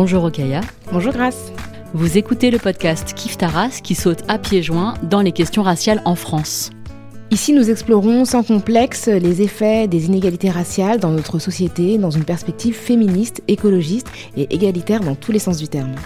Bonjour Okaya. Bonjour Grace. Vous écoutez le podcast Kif Taras qui saute à pieds joints dans les questions raciales en France. Ici, nous explorons sans complexe les effets des inégalités raciales dans notre société dans une perspective féministe, écologiste et égalitaire dans tous les sens du terme.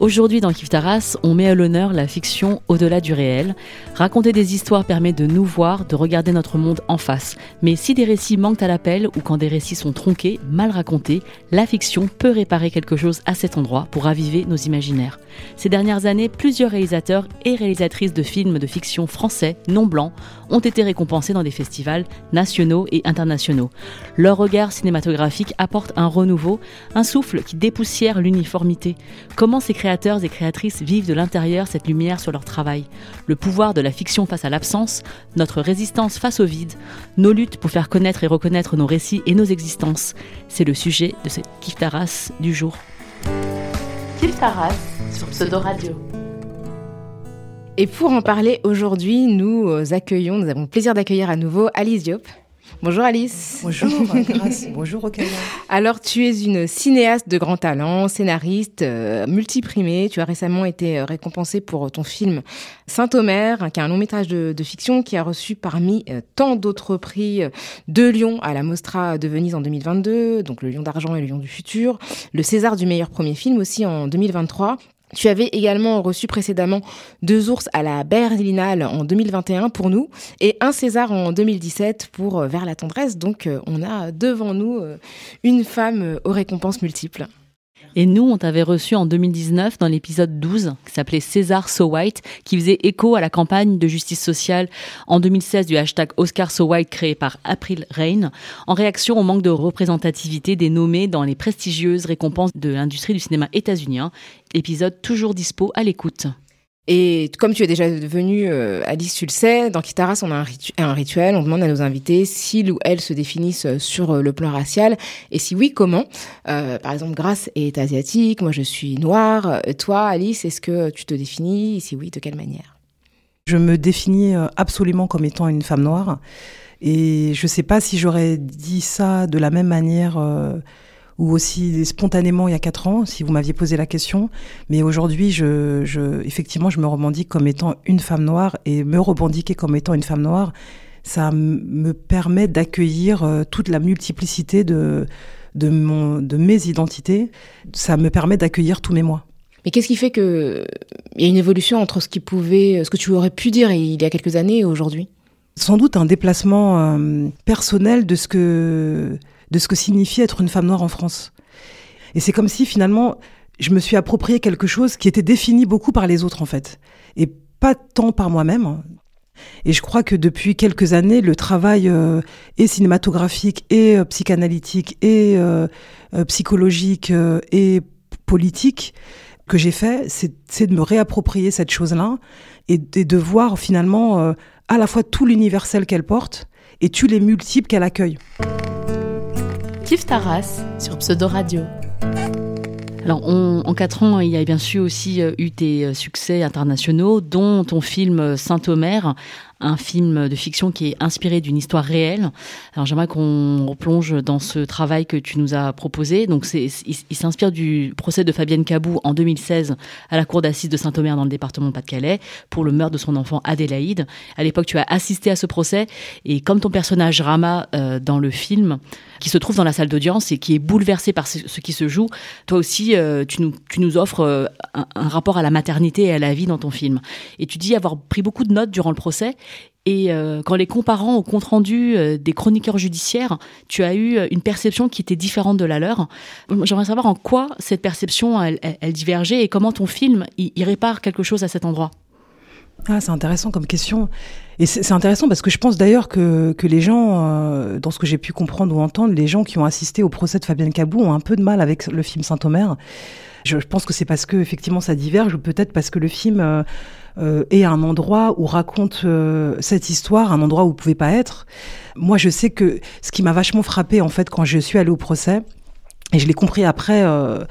Aujourd'hui dans Kif Taras, on met à l'honneur la fiction au-delà du réel. Raconter des histoires permet de nous voir, de regarder notre monde en face. Mais si des récits manquent à l'appel ou quand des récits sont tronqués, mal racontés, la fiction peut réparer quelque chose à cet endroit pour raviver nos imaginaires. Ces dernières années, plusieurs réalisateurs et réalisatrices de films de fiction français, non blancs, ont été récompensés dans des festivals nationaux et internationaux. Leur regard cinématographique apporte un renouveau, un souffle qui dépoussière l'uniformité. Comment ces et créatrices vivent de l'intérieur cette lumière sur leur travail Le pouvoir de la fiction face à l'absence, notre résistance face au vide, nos luttes pour faire connaître et reconnaître nos récits et nos existences. C'est le sujet de cette Kiftaras du jour. Kiftaras sur Pseudo Radio. Et pour en parler aujourd'hui, nous accueillons, nous avons le plaisir d'accueillir à nouveau Alice Diop. Bonjour Alice. Bonjour Grace. Bonjour. Alors tu es une cinéaste de grand talent, scénariste, euh, multiprimée. Tu as récemment été euh, récompensée pour ton film Saint-Omer, qui est un long métrage de, de, fiction qui a reçu parmi euh, tant d'autres prix euh, deux lions à la Mostra de Venise en 2022, donc le lion d'argent et le lion du futur, le César du meilleur premier film aussi en 2023. Tu avais également reçu précédemment deux ours à la Berlinale en 2021 pour nous et un César en 2017 pour Vers la tendresse. Donc on a devant nous une femme aux récompenses multiples. Et nous, on t'avait reçu en 2019 dans l'épisode 12 qui s'appelait César So White, qui faisait écho à la campagne de justice sociale en 2016 du hashtag Oscar So White créé par April Rain, en réaction au manque de représentativité des nommés dans les prestigieuses récompenses de l'industrie du cinéma états-unien. Épisode toujours dispo à l'écoute. Et comme tu es déjà devenue, euh, Alice, tu le sais, dans Kitaras, on a un, ritu un, rituel. On demande à nos invités s'ils ou elles se définissent sur le plan racial. Et si oui, comment euh, Par exemple, Grace est asiatique, moi je suis noire. Toi, Alice, est-ce que tu te définis Et si oui, de quelle manière Je me définis absolument comme étant une femme noire. Et je ne sais pas si j'aurais dit ça de la même manière... Ou aussi spontanément il y a quatre ans, si vous m'aviez posé la question. Mais aujourd'hui, je, je, effectivement, je me revendique comme étant une femme noire et me revendiquer comme étant une femme noire, ça me permet d'accueillir euh, toute la multiplicité de, de, mon, de mes identités. Ça me permet d'accueillir tous mes moi. Mais qu'est-ce qui fait que il y a une évolution entre ce qui pouvait, ce que tu aurais pu dire il y a quelques années et aujourd'hui? Sans doute un déplacement euh, personnel de ce que de ce que signifie être une femme noire en France. Et c'est comme si finalement, je me suis approprié quelque chose qui était défini beaucoup par les autres en fait, et pas tant par moi-même. Et je crois que depuis quelques années, le travail euh, est cinématographique et euh, psychanalytique et euh, euh psychologique euh, et politique que j'ai fait, c'est de me réapproprier cette chose-là et, et, de voir finalement à la fois tout l'universel qu'elle porte et tous les multiples qu'elle accueille. Kif Taras sur Pseudo Radio. Alors, en quatre ans, il y a bien sûr aussi eu des succès internationaux, dont ton film Saint-Omer, un film de fiction qui est inspiré d'une histoire réelle. Alors j'aimerais qu'on replonge dans ce travail que tu nous as proposé. Donc il, s'inspire du procès de Fabienne Cabou en 2016 à la cour d'assises de Saint-Omer dans le département de Pas-de-Calais pour le meurtre de son enfant Adélaïde. À l'époque, tu as assisté à ce procès et comme ton personnage Rama euh, dans le film, qui se trouve dans la salle d'audience et qui est bouleversé par ce, qui se joue, toi aussi, euh, tu, nous, offres euh, un rapport à la maternité et à la vie dans ton film. Et tu dis avoir pris beaucoup de notes durant le procès et euh, qu'en les comparant au compte rendu euh, des chroniqueurs judiciaires, tu as eu une perception qui était différente de la leur. J'aimerais savoir en quoi cette perception elle, divergeait et comment ton film il, il, répare quelque chose à cet endroit. Ah, c'est intéressant comme question. Et c'est intéressant parce que je pense d'ailleurs que, que les gens, euh, dans ce que j'ai pu comprendre ou entendre, les gens qui ont assisté au procès de Fabienne Cabou ont un peu de mal avec le film Saint-Omer. Je, pense que c'est parce que effectivement ça diverge ou peut-être parce que le film euh, euh, est un endroit où raconte cette histoire, un endroit où vous pouvez pas être. Moi, je sais que ce qui m'a vachement frappé en fait quand je suis allée au procès, et je l'ai compris après, euh,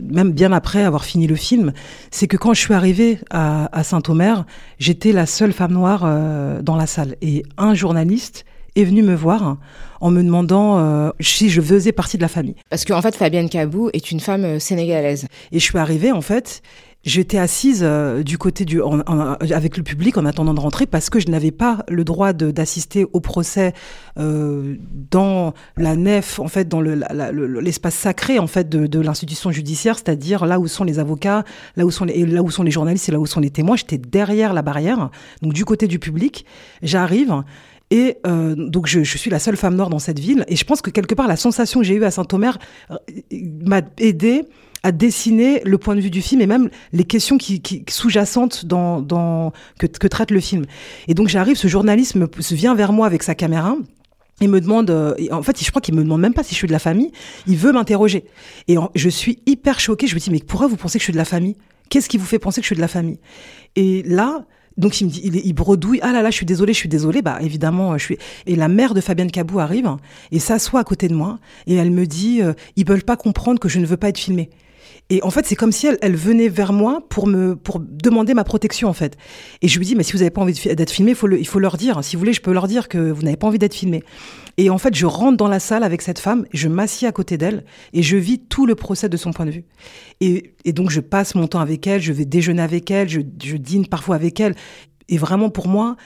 même bien après avoir fini le film, c'est que quand je suis arrivée à, à Saint-Omer, j'étais la seule femme noire euh, dans la salle. Et un journaliste est venu me voir en me demandant euh, si je faisais partie de la famille. Parce qu'en fait, Fabienne Kabou est une femme euh, sénégalaise. Et je suis arrivée, en fait, J'étais assise euh, du côté du, avec le public en attendant de rentrer parce que je n'avais pas le droit d'assister au procès euh, dans la nef, en fait, dans l'espace sacré en fait de, de l'institution judiciaire, c'est-à-dire là où sont les avocats, là où sont les, là où sont les journalistes et là où sont les témoins. J'étais derrière la barrière, donc du côté du public. J'arrive. Et euh, donc je, je, suis la seule femme noire dans cette ville. Et je pense que quelque part la sensation que j'ai eue à Saint-Omer euh, m'a aidé à dessiner le point de vue du film et même les questions qui, qui sous-jacentes dans, dans que, que, traite le film. Et donc j'arrive, ce journaliste me, vient vers moi avec sa caméra. Il me demande, euh, en fait, je crois qu'il me demande même pas si je suis de la famille. Il veut m'interroger. Et je suis hyper choquée. Je me dis, mais pourquoi vous pensez que je suis de la famille? Qu'est-ce qui vous fait penser que je suis de la famille? Et là, donc il me dit, il, il, bredouille. Ah là là, je suis désolée, je suis désolée. Bah évidemment, je suis. Et la mère de Fabienne Cabou arrive et s'assoit à côté de moi et elle me dit, euh, ils veulent pas comprendre que je ne veux pas être filmée. Et en fait, c'est comme si elle, venait vers moi pour me pour demander ma protection en fait. Et je lui dis mais si vous n'avez pas envie d'être filmé, il faut le, il faut leur dire. Si vous voulez, je peux leur dire que vous n'avez pas envie d'être filmé. Et en fait, je rentre dans la salle avec cette femme, je m'assieds à côté d'elle et je vis tout le procès de son point de vue. Et, et donc je passe mon temps avec elle, je vais déjeuner avec elle, je, je dîne parfois avec elle. Et vraiment pour moi,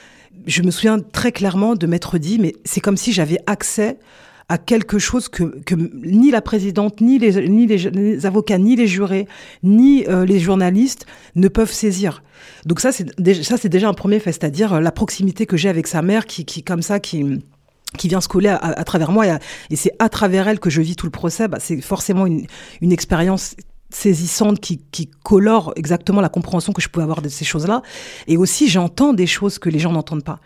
je me souviens très clairement de m'être dit mais c'est comme si j'avais accès à quelque chose que, que ni la présidente, ni les, ni les, avocats, ni les jurés, ni euh, les journalistes ne peuvent saisir. Donc ça, c'est déjà, déjà un premier fait, c'est-à-dire euh, la proximité que j'ai avec sa mère, qui, qui comme ça, qui qui vient se coller à, à, travers moi et, et c'est à travers elle que je vis tout le procès. Bah, c'est forcément une, une expérience saisissante qui, qui colore exactement la compréhension que je pouvais avoir de ces choses-là. Et aussi, j'entends des choses que les gens n'entendent pas.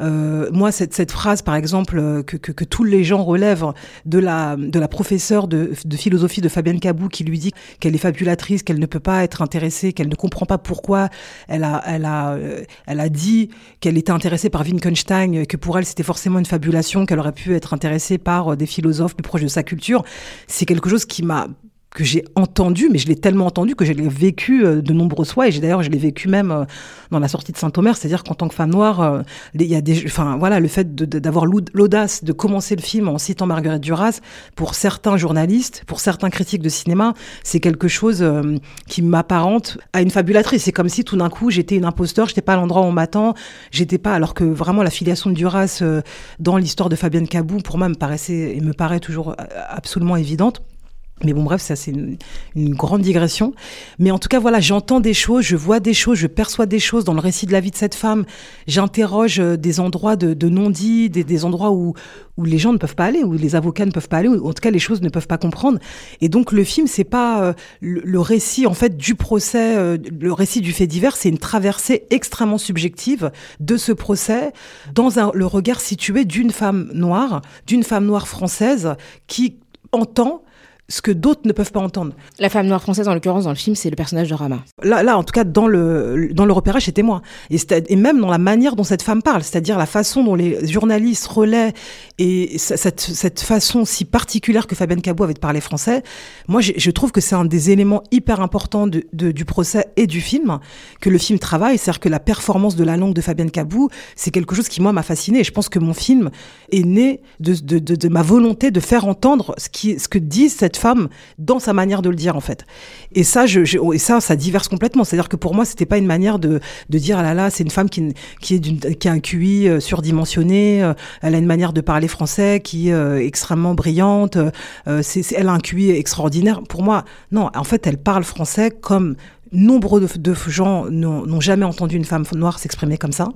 Euh, moi, cette, cette phrase, par exemple, euh, que, que, tous les gens relèvent de la, de la professeure de, de philosophie de Fabienne Cabou qui lui dit qu'elle est fabulatrice, qu'elle ne peut pas être intéressée, qu'elle ne comprend pas pourquoi elle a, elle a, euh, elle a dit qu'elle était intéressée par Wittgenstein, que pour elle c'était forcément une fabulation, qu'elle aurait pu être intéressée par des philosophes plus proches de sa culture. C'est quelque chose qui m'a que j'ai entendu, mais je l'ai tellement entendu que je l'ai vécu euh, de nombreuses fois, et j'ai d'ailleurs je l'ai vécu même euh, dans la sortie de Saint-Omer, c'est-à-dire qu'en tant que femme noire, euh, il y a des, enfin voilà, le fait d'avoir l'audace de commencer le film en citant Marguerite Duras, pour certains journalistes, pour certains critiques de cinéma, c'est quelque chose qui m'apparente à une fabulatrice. C'est comme si tout d'un coup j'étais une imposteur, j'étais pas à l'endroit où on m'attend, j'étais pas, alors que vraiment la filiation de Duras dans l'histoire de Fabienne Cabou, pour moi, me paraissait et me paraît toujours absolument évidente. Mais bon, bref, ça c'est une, une, grande digression. Mais en tout cas, voilà, j'entends des choses, je vois des choses, je perçois des choses dans le récit de la vie de cette femme. J'interroge euh, des endroits de, de non-dits, des, des, endroits où, où les gens ne peuvent pas aller, où les avocats ne peuvent pas aller, où en tout cas les choses ne peuvent pas comprendre. Et donc le film, c'est pas euh, le, récit en fait du procès, euh, le récit du fait divers, c'est une traversée extrêmement subjective de ce procès dans un, le regard situé d'une femme noire, d'une femme noire française qui entend ce que d'autres ne peuvent pas entendre. La femme noire française, en l'occurrence, dans le film, c'est le personnage de Rama. Là, là, en tout cas, dans le, dans le repérage, c'était moi. Et, et même dans la manière dont cette femme parle, c'est-à-dire la façon dont les journalistes relaient et cette, cette façon si particulière que Fabienne Cabot avait de parler français, moi, je trouve que c'est un des éléments hyper importants de, de, du procès et du film, que le film travaille. C'est-à-dire que la performance de la langue de Fabienne Cabou, c'est quelque chose qui, moi, m'a fasciné. Et je pense que mon film est né de, de, de, de ma volonté de faire entendre ce, qui, ce que dit cette femme dans sa manière de le dire en fait. Et ça, je, je et ça, ça diverse complètement. C'est-à-dire que pour moi, c'était pas une manière de, de dire ah là là, c'est une femme qui, est qui a un QI euh, surdimensionné, euh, elle a une manière de parler français qui est euh, extrêmement brillante, c'est, elle a un QI extraordinaire. Pour moi, non. En fait, elle parle français comme Nombre de, gens n'ont jamais entendu une femme noire s'exprimer comme ça.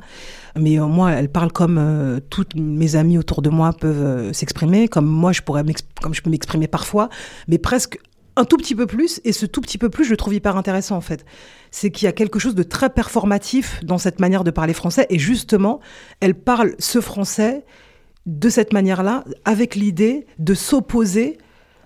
Mais euh, moi, elle parle comme euh, toutes mes amies autour de moi peuvent euh, s'exprimer, comme moi, je pourrais comme je peux m'exprimer parfois, mais presque un tout petit peu plus, et ce tout petit peu plus, je le trouve hyper intéressant en fait. C'est qu'il y a quelque chose de très performatif dans cette manière de parler français, et justement, elle parle ce français de cette manière-là, avec l'idée de s'opposer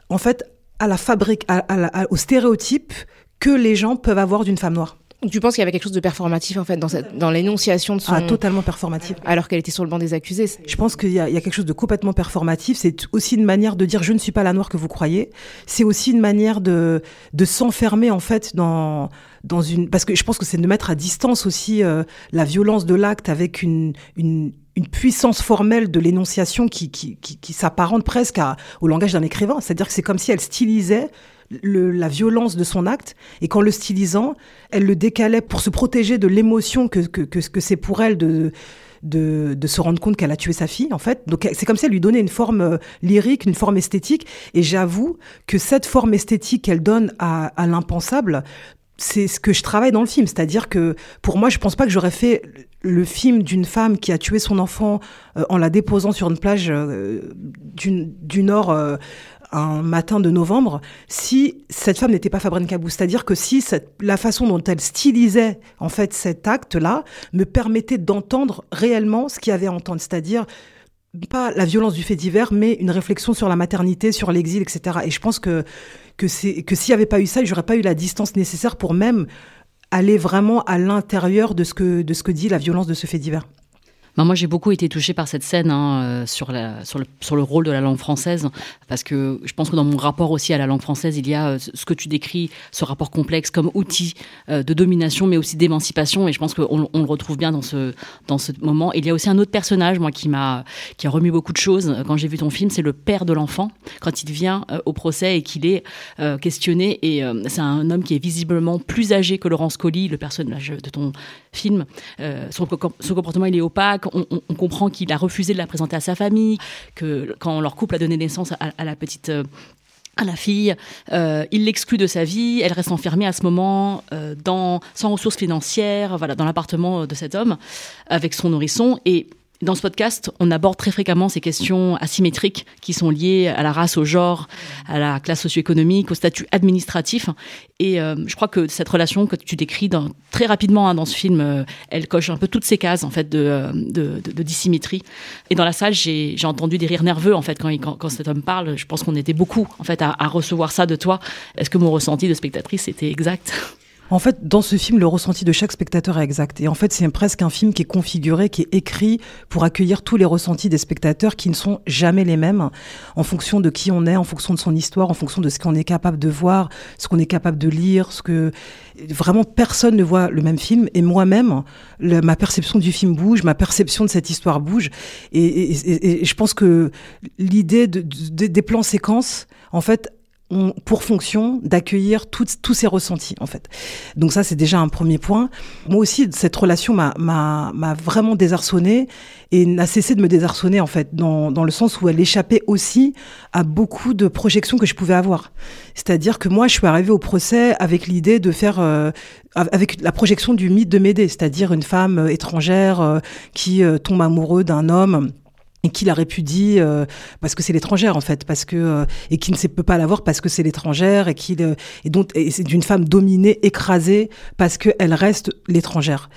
en fait à la fabrique, à, au stéréotype que les gens peuvent avoir d'une femme noire. Tu penses qu'il y avait quelque chose de performatif en fait dans, cette, dans l'énonciation de son... Ah, totalement performatif. Alors qu'elle était sur le banc des accusés. Je pense qu'il y, a, quelque chose de complètement performatif. C'est aussi une manière de dire je ne suis pas la noire que vous croyez. C'est aussi une manière de, de s'enfermer en fait dans, dans une... Parce que je pense que c'est de mettre à distance aussi euh, la violence de l'acte avec une, une, une puissance formelle de l'énonciation qui, qui, qui, qui s'apparente presque à, au langage d'un écrivain. C'est-à-dire que c'est comme si elle stylisait la violence de son acte et qu'en le stylisant, elle le décalait pour se protéger de l'émotion que, que, que, c'est pour elle de, de, se rendre compte qu'elle a tué sa fille, en fait. Donc c'est comme si elle lui donnait une forme euh, lyrique, une forme esthétique. Et j'avoue que cette forme esthétique qu'elle donne à, l'impensable, c'est ce que je travaille dans le film. C'est-à-dire que pour moi, je pense pas que j'aurais fait le film d'une femme qui a tué son enfant euh, en la déposant sur une plage du, du, Nord un matin de novembre si cette femme n'était pas Fabrine Cabou. C'est-à-dire que si la façon dont elle stylisait en fait cet acte-là me permettait d'entendre réellement ce qu'il y avait à entendre, c'est-à-dire pas la violence du fait divers, mais une réflexion sur la maternité, sur l'exil, etc. Et je pense que que c'est que s'il n'y avait pas eu ça, j'aurais pas eu la distance nécessaire pour même aller vraiment à l'intérieur de ce que de ce que dit la violence de ce fait divers. Ben, moi, j'ai beaucoup été touchée par cette scène hein, euh, sur, le, rôle de la langue française, parce que je pense que dans mon rapport aussi à la langue française, il y a euh, ce que tu décris, ce rapport complexe comme outil euh, de domination, mais aussi d'émancipation. Et je pense qu'on on le retrouve bien dans ce, moment. il y a aussi un autre personnage, moi, qui m'a a remis beaucoup de choses quand j'ai vu ton film, c'est le père de l'enfant, quand il vient au procès et qu'il est questionné. Et c'est un homme qui est visiblement plus âgé que Laurence Colli, le personnage de ton film. son, son comportement, il est opaque on, comprend qu'il a refusé de la présenter à sa famille, que quand leur couple a donné naissance à, la petite euh, à la fille, euh, il l'exclut de sa vie, elle reste enfermée à ce moment euh, sans ressources financières, voilà, dans l'appartement de cet homme avec son nourrisson. Et dans ce podcast, on aborde très fréquemment ces questions asymétriques qui sont liées à la race, au genre, à la classe socio-économique, au statut administratif. Et euh, je crois que cette relation que tu décris très rapidement hein, dans ce film, euh, elle coche un peu toutes ces cases en fait de, euh, dissymétrie. Et dans la salle, j'ai entendu des rires nerveux en fait quand, quand, cet homme parle. Je pense qu'on était beaucoup en fait à recevoir ça de toi. Est-ce que mon ressenti de spectatrice était exact? En fait, dans ce film, le ressenti de chaque spectateur est exact. Et en fait, c'est presque un film qui est configuré, qui est écrit pour accueillir tous les ressentis des spectateurs qui ne sont jamais les mêmes en fonction de qui on est, en fonction de son histoire, en fonction de ce qu'on est capable de voir, ce qu'on est capable de lire, ce que vraiment personne ne voit le même film. Et moi-même, ma perception du film bouge, ma perception de cette histoire bouge. Et, je pense que l'idée des plans séquences, en fait, ont pour fonction d'accueillir tous ces ressentis en fait. Donc ça c'est déjà un premier point. Moi aussi cette relation m'a vraiment désarçonnée et n'a cessé de me désarçonner en fait dans, dans le sens où elle échappait aussi à beaucoup de projections que je pouvais avoir. C'est-à-dire que moi je suis arrivée au procès avec l'idée de faire euh, avec la projection du mythe de Médée, c'est-à-dire une femme étrangère euh, qui euh, tombe amoureux d'un homme et qui la répudie euh, parce que c'est l'étrangère en fait parce que euh, et qui ne peut pas l'avoir parce que c'est l'étrangère et qui euh, donc c'est d'une femme dominée écrasée parce qu'elle reste l'étrangère.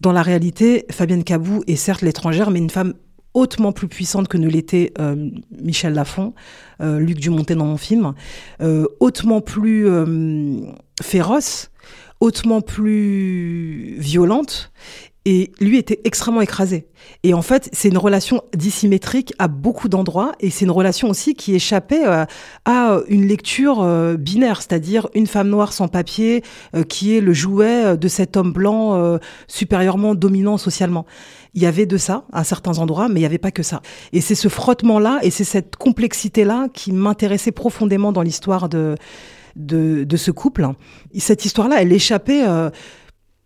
Dans la réalité Fabienne Cabou est certes l'étrangère mais une femme hautement plus puissante que ne l'était Michel Lafon, Luc Dumontet dans mon film, hautement plus féroce, hautement plus violente et lui était extrêmement écrasé. Et en fait, c'est une relation dissymétrique à beaucoup d'endroits, et c'est une relation aussi qui échappait euh, à une lecture euh, binaire, c'est-à-dire une femme noire sans papier euh, qui est le jouet de cet homme blanc supérieurement dominant socialement. Il y avait de ça à certains endroits, mais il n'y avait pas que ça. Et c'est ce frottement-là et c'est cette complexité-là qui m'intéressait profondément dans l'histoire de, de, de, ce couple. cette histoire-là, elle échappait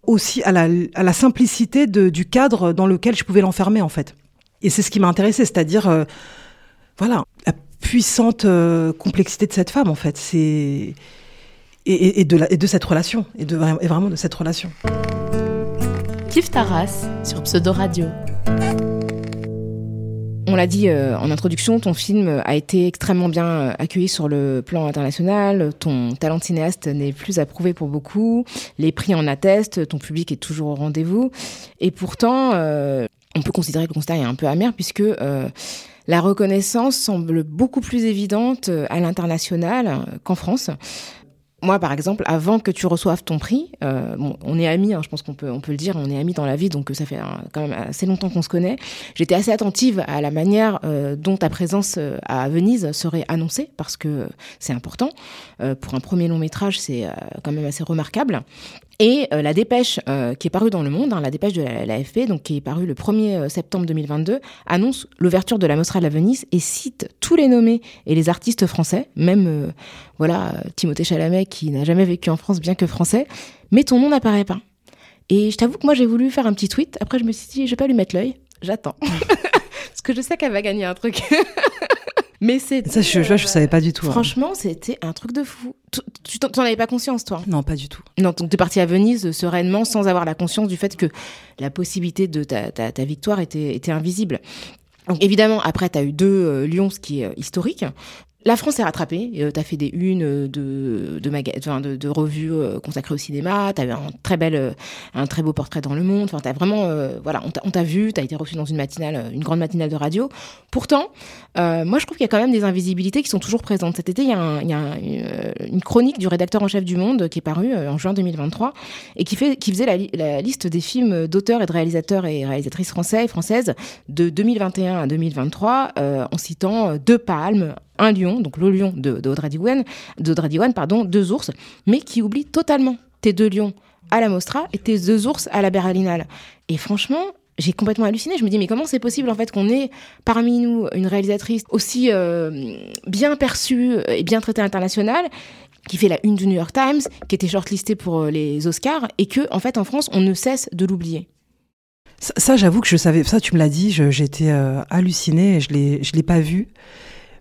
aussi à la, à la simplicité de, du cadre dans lequel je pouvais l'enfermer en fait. Et c'est ce qui m'a intéressé, c'est-à-dire euh, voilà la puissante euh, complexité de cette femme en fait. C'est et, et, de la, et de cette relation et, de, et vraiment de cette relation. Kif Taras sur Pseudo Radio. On l'a dit euh, en introduction, ton film a été extrêmement bien euh, accueilli sur le plan international. Ton talent de cinéaste n'est plus approuvé pour beaucoup. Les prix en attestent. Ton public est toujours au rendez-vous. Et pourtant, euh, on peut considérer que le constat est un peu amer puisque la reconnaissance semble beaucoup plus évidente à l'international qu'en France moi, par exemple, avant que tu reçoives ton prix, euh, on est amis, hein, je pense qu'on peut, on peut le dire, on est amis dans la vie, donc ça fait quand même assez longtemps qu'on se connaît. J'étais assez attentive à la manière euh, dont ta présence euh, à Venise serait annoncée, parce que c'est important. pour un premier long métrage, c'est quand même assez remarquable. Et euh, la dépêche euh, qui est parue dans le monde, hein, la dépêche de l'AFP, donc qui est parue le 1er euh, septembre 2022, annonce l'ouverture de la Mostra de la Venise et cite tous les nommés et les artistes français, même voilà Timothée Chalamet qui n'a jamais vécu en France bien que français, mais ton nom n'apparaît pas. Et je t'avoue que moi j'ai voulu faire un petit tweet, après je me suis dit je vais pas lui mettre l'œil, j'attends. Parce que je sais qu'elle va gagner un truc. Mais c'est ça, je, je, je, savais pas du tout. Hein. Franchement, c'était un truc de fou. Tu t'en avais pas conscience, toi Non, pas du tout. Non, donc es parti à Venise sereinement, sans avoir la conscience du fait que la possibilité de ta, ta, ta victoire était, était invisible. Donc évidemment, après, tu as eu deux euh, Lions, ce qui est euh, historique. La France est rattrapée. Euh, tu as fait des unes de, de, de, de revues euh, consacrées au cinéma. Tu as un très, euh, un très beau portrait dans Le Monde. Enfin, vraiment, voilà, on t'a vu, tu as été reçu dans une matinale, une grande matinale de radio. Pourtant, moi, je trouve qu'il y a quand même des invisibilités qui sont toujours présentes. Cet été, il y a, y a une chronique du rédacteur en chef du Monde qui est parue en juin 2023 et qui, fait, qui faisait la, la liste des films d'auteurs et de réalisateurs et réalisatrices français et françaises de 2021 à 2023 en citant deux palmes, un lion, donc le lion de, d'Audrey Diwan, pardon, deux ours, mais qui oublie totalement tes deux lions à la Mostra et tes deux ours à la Berlinale. Et franchement, j'ai complètement halluciné. Je me dis, mais comment c'est possible en fait qu'on ait parmi nous une réalisatrice aussi euh, bien perçue et bien traitée à l'international qui fait la une du New York Times, qui était shortlistée pour euh, les Oscars, et que en fait en France on ne cesse de l'oublier? Ça, j'avoue que je savais. Ça, tu me l'as dit. J'étais euh, hallucinée. Je l'ai, je l'ai pas vu.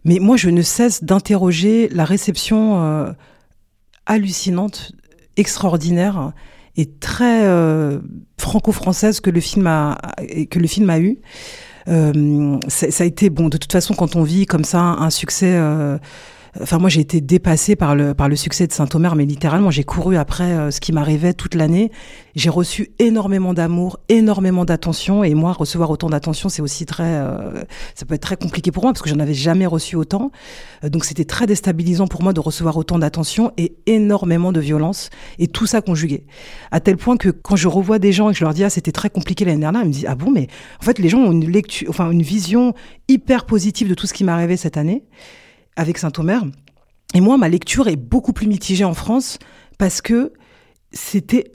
Mais moi, je ne cesse d'interroger la réception euh, hallucinante, extraordinaire et très euh, franco-française que le film a que le film a eu. Euh, ça a été bon de toute façon quand on vit comme ça un succès Enfin, moi, j'ai été dépassée par le, par le succès de Saint-Omer, mais littéralement, j'ai couru après euh, ce qui m'arrivait toute l'année. J'ai reçu énormément d'amour, énormément d'attention. Et moi, recevoir autant d'attention, c'est aussi très, euh, ça peut être très compliqué pour moi parce que j'en avais jamais reçu autant. Euh, donc, c'était très déstabilisant pour moi de recevoir autant d'attention et énormément de violence et tout ça conjugué. À tel point que quand je revois des gens et que je leur dis, ah, c'était très compliqué l'année dernière, ils me disent, ah bon, mais en fait, les gens ont une lecture, enfin, une vision hyper positive de tout ce qui m'est arrivé cette année avec Saint-Omer. Et moi, ma lecture est beaucoup plus mitigée en France parce que c'était,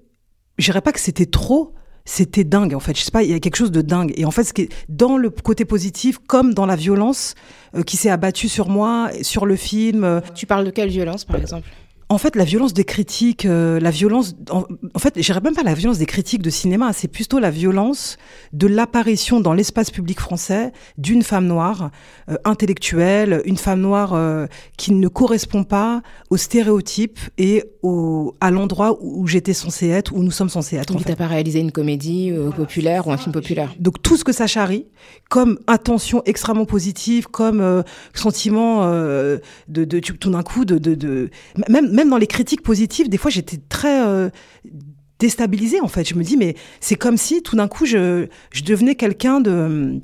je dirais pas que c'était trop, c'était dingue en fait. Je sais pas, il y a quelque chose de dingue. Et en fait, dans le côté positif, comme dans la violence euh, qui s'est abattue sur moi, sur le film. Euh, tu parles de quelle violence, par exemple? En fait, la violence des critiques, euh, la violence, en, fait, je même pas la violence des critiques de cinéma, c'est plutôt la violence de l'apparition dans l'espace public français d'une femme noire euh, intellectuelle, une femme noire euh, qui ne correspond pas aux stéréotypes et au, à l'endroit où j'étais censée être, où nous sommes censés être. Donc, tu n'as pas réalisé une comédie populaire ou un film populaire. Donc, tout ce que ça charrie, comme intention extrêmement positive, comme sentiment de, de, tout d'un coup, de, de, de même, même même dans les critiques positives, des fois, j'étais très euh, déstabilisée, en fait. Je me dis, mais c'est comme si, tout d'un coup, je, je devenais quelqu'un de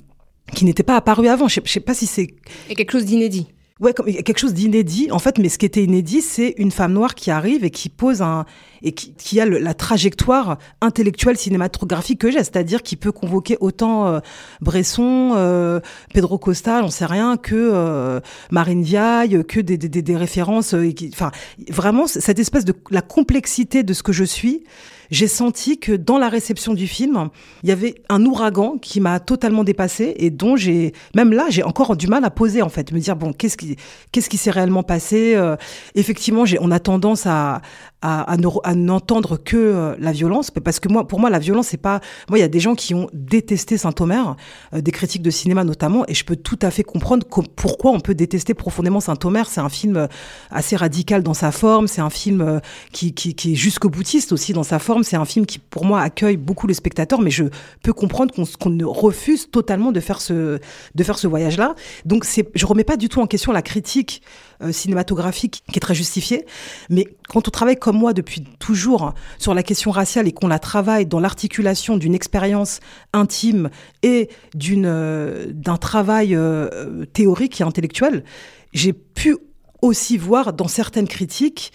qui n'était pas apparu avant. Je sais, sais pas si c'est... Et quelque chose d'inédit. Ouais, comme, quelque chose d'inédit. En fait, mais ce qui était inédit, c'est une femme noire qui arrive et qui pose un et qui, qui a le, la trajectoire intellectuelle cinématographique que j'ai, c'est-à-dire qui peut convoquer autant euh, Bresson, euh, Pedro Costa, on sait rien, que euh, Marine Viaille, que des, des, des références. Euh, enfin, vraiment cette espèce de la complexité de ce que je suis j'ai senti que dans la réception du film, il y avait un ouragan qui m'a totalement dépassé et dont j'ai, même là, j'ai encore du mal à poser en fait, me dire bon, qu'est-ce qui, qu'est-ce qui s'est réellement passé. Euh, effectivement, j'ai, on a tendance à, à, à n'entendre que euh, la violence, parce que moi, pour moi, la violence, c'est pas. Moi, il y a des gens qui ont détesté Saint-Omer, euh, des critiques de cinéma notamment, et je peux tout à fait comprendre pourquoi on peut détester profondément Saint-Omer. C'est un film euh, assez radical dans sa forme, c'est un film qui, qui, qui est jusqu'au boutiste aussi dans sa forme. C'est un film qui, pour moi, accueille beaucoup le spectateur, mais je peux comprendre qu'on qu'on refuse totalement de faire ce de faire ce voyage-là. Donc, je remets pas du tout en question la critique euh, cinématographique qui est très justifié. Mais quand on travaille comme moi depuis toujours sur la question raciale et qu'on la travaille dans l'articulation d'une expérience intime et d'une euh, d'un travail euh, théorique et intellectuel, j'ai pu aussi voir dans certaines critiques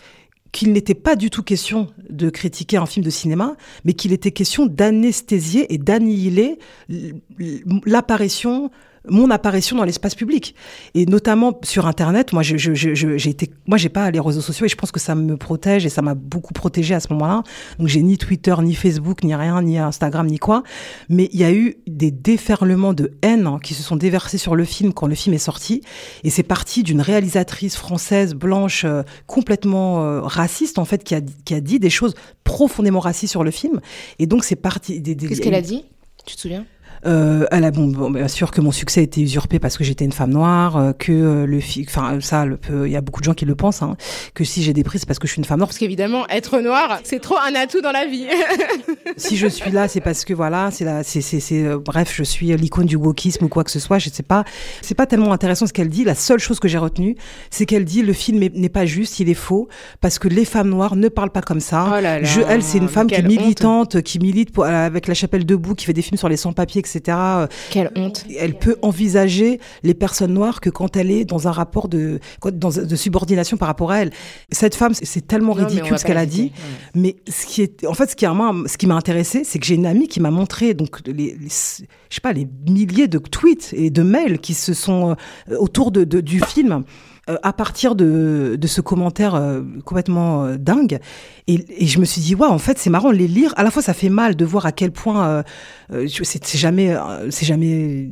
qu'il n'était pas du tout question de critiquer un film de cinéma, mais qu'il était question d'anesthésier et d'annihiler l'apparition mon apparition dans l'espace public. Et notamment sur internet moi je, je, je, j'ai été moi j'ai pas les réseaux sociaux et je pense que ça me protège et ça m'a beaucoup protégé à ce moment-là. Donc j'ai ni Twitter ni Facebook ni rien ni Instagram ni quoi. Mais il y a eu des déferlements de haine hein, qui se sont déversés sur le film quand le film est sorti. Et c'est parti d'une réalisatrice française blanche euh, complètement euh, raciste en fait qui a qui a dit des choses profondément racistes sur le film. Et donc c'est parti des, qu'est-ce qu'elle a dit? Tu te souviens? Euh, elle a bon, bien sûr que mon succès a été usurpé parce que j'étais une femme noire, euh, que euh, le enfin ça, il y a beaucoup de gens qui le pensent, hein, que si j'ai des prix c'est parce que je suis une femme noire. Parce qu'évidemment, être noire, c'est trop un atout dans la vie. si je suis là, c'est parce que voilà, c'est là, c'est c'est euh, bref, je suis l'icône du wokisme ou quoi que ce soit. Je sais pas, c'est pas tellement intéressant ce qu'elle dit. La seule chose que j'ai retenue, c'est qu'elle dit le film n'est pas juste, il est faux parce que les femmes noires ne parlent pas comme ça. Oh là là, je, elle, c'est une femme qui est militante, qui milite pour, avec la chapelle debout, qui fait des films sur les sans-papiers, etc. Quelle honte. Elle peut envisager les personnes noires que quand elle est dans un rapport de, dans, de subordination par rapport à elle. Cette femme, c'est tellement ridicule ce qu'elle a dit. Mais ce qui est, en fait, ce qui, ce qui m'a intéressé, c'est que j'ai une amie qui m'a montré donc les, je sais pas, les milliers de tweets et de mails qui se sont euh, autour de, du film. Euh, à partir de, de ce commentaire euh, complètement euh, dingue. Et, et, je me suis dit, ouais, en fait, c'est marrant les lire. À la fois, ça fait mal de voir à quel point c'est jamais, c'est jamais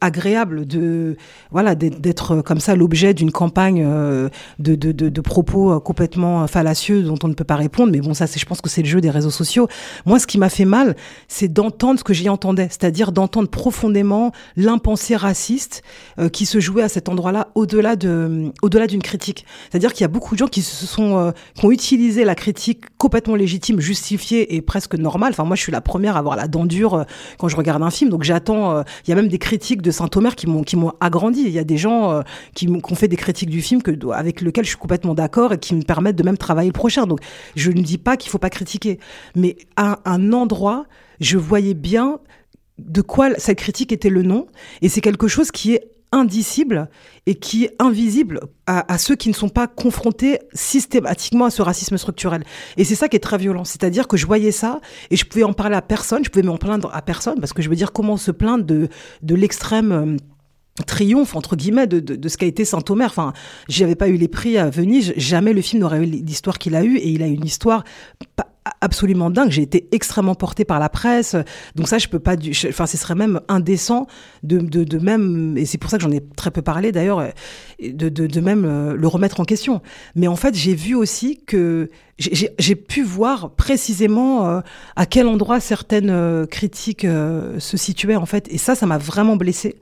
agréable de voilà d'être comme ça l'objet d'une campagne euh, de, de, de, propos euh, complètement fallacieux dont on ne peut pas répondre. Mais bon ça c'est je pense que c'est le jeu des réseaux sociaux. Moi ce qui m'a fait mal c'est d'entendre ce que j'y entendais c'est-à-dire d'entendre profondément l'impensé raciste euh, qui se jouait à cet endroit-là au-delà de au-delà d'une critique. C'est-à-dire qu'il y a beaucoup de gens qui se sont qui ont utilisé la critique complètement légitime justifiée et presque normale. Enfin moi je suis la première à avoir la dent dure quand je regarde un film. Donc j'attends il y a même des critiques de Saint-Omer qui m'ont qui m'ont agrandi. Il y a des gens euh, qui, ont fait des critiques du film que, avec lesquels je suis complètement d'accord et qui me permettent de même travailler le prochain. Donc je ne dis pas qu'il faut pas critiquer, mais à un endroit, je voyais bien de quoi cette critique était le nom, et c'est quelque chose qui est indicible et qui est invisible à, ceux qui ne sont pas confrontés systématiquement à ce racisme structurel. Et c'est ça qui est très violent. C'est-à-dire que je voyais ça et je pouvais en parler à personne, je pouvais m'en plaindre à personne parce que je veux dire comment se plaindre de, de l'extrême euh, triomphe entre guillemets de, de, ce qu'a été Saint-Omer. Enfin, j'avais pas eu les prix à Venise, jamais le film n'aurait eu l'histoire qu'il a eu et il a une histoire absolument dingue. J'ai été extrêmement portée par la presse. Donc ça, je peux pas. Enfin, ce serait même indécent de, de, de même. Et c'est pour ça que j'en ai très peu parlé d'ailleurs, de, de, de, même euh, le remettre en question. Mais en fait, j'ai vu aussi que j'ai pu voir précisément euh, à quel endroit certaines euh, critiques se situaient en fait. Et ça, ça m'a vraiment blessée